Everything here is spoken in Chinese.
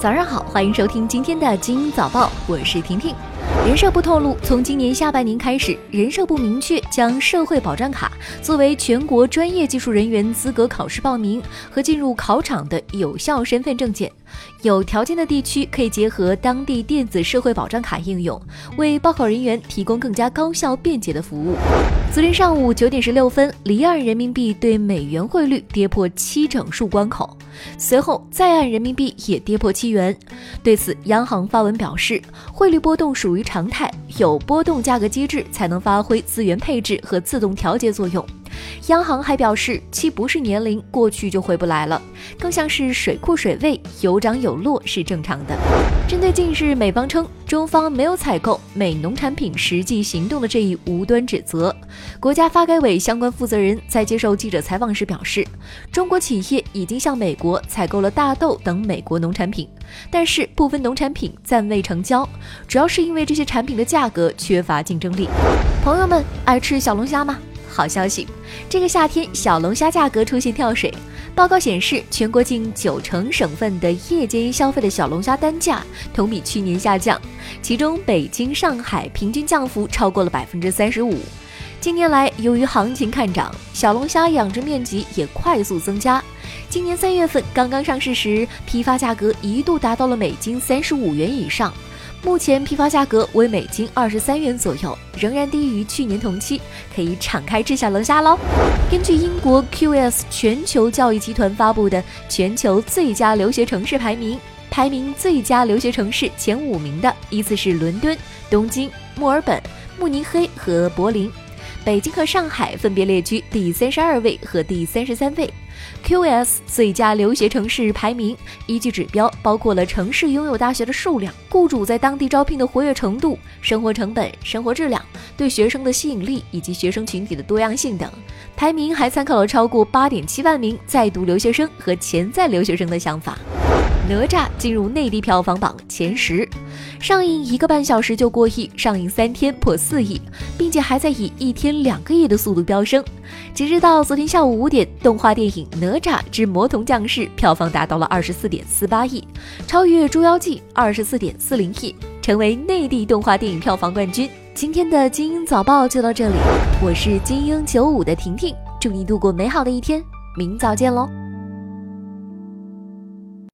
早上好，欢迎收听今天的精英早报，我是婷婷。人社部透露，从今年下半年开始，人社部明确将社会保障卡作为全国专业技术人员资格考试报名和进入考场的有效身份证件。有条件的地区可以结合当地电子社会保障卡应用，为报考人员提供更加高效便捷的服务。昨天上午九点十六分，离岸人民币对美元汇率跌破七整数关口，随后在岸人民币也跌破七元。对此，央行发文表示，汇率波动属于常态，有波动价格机制才能发挥资源配置和自动调节作用。央行还表示，其不是年龄过去就回不来了，更像是水库水位有涨有落是正常的。针对近日美方称中方没有采购美农产品实际行动的这一无端指责，国家发改委相关负责人在接受记者采访时表示，中国企业已经向美国采购了大豆等美国农产品，但是部分农产品暂未成交，主要是因为这些产品的价格缺乏竞争力。朋友们爱吃小龙虾吗？好消息，这个夏天小龙虾价格出现跳水。报告显示，全国近九成省份的夜间消费的小龙虾单价同比去年下降，其中北京、上海平均降幅超过了百分之三十五。近年来，由于行情看涨，小龙虾养殖面积也快速增加。今年三月份刚刚上市时，批发价格一度达到了每斤三十五元以上。目前批发价格为每斤二十三元左右，仍然低于去年同期，可以敞开吃小龙虾喽。根据英国 QS 全球教育集团发布的全球最佳留学城市排名，排名最佳留学城市前五名的依次是伦敦、东京、墨尔本、慕尼黑和柏林，北京和上海分别列居第三十二位和第三十三位。QS 最佳留学城市排名依据指标包括了城市拥有大学的数量、雇主在当地招聘的活跃程度、生活成本、生活质量、对学生的吸引力以及学生群体的多样性等。排名还参考了超过八点七万名在读留学生和潜在留学生的想法。哪吒进入内地票房榜前十，上映一个半小时就过亿，上映三天破四亿，并且还在以一天两个亿的速度飙升。截止到昨天下午五点，动画电影《哪吒之魔童降世》票房达到了二十四点四八亿，超越《捉妖记》二十四点四零亿，成为内地动画电影票房冠军。今天的精英早报就到这里，我是精英九五的婷婷，祝你度过美好的一天，明早见喽。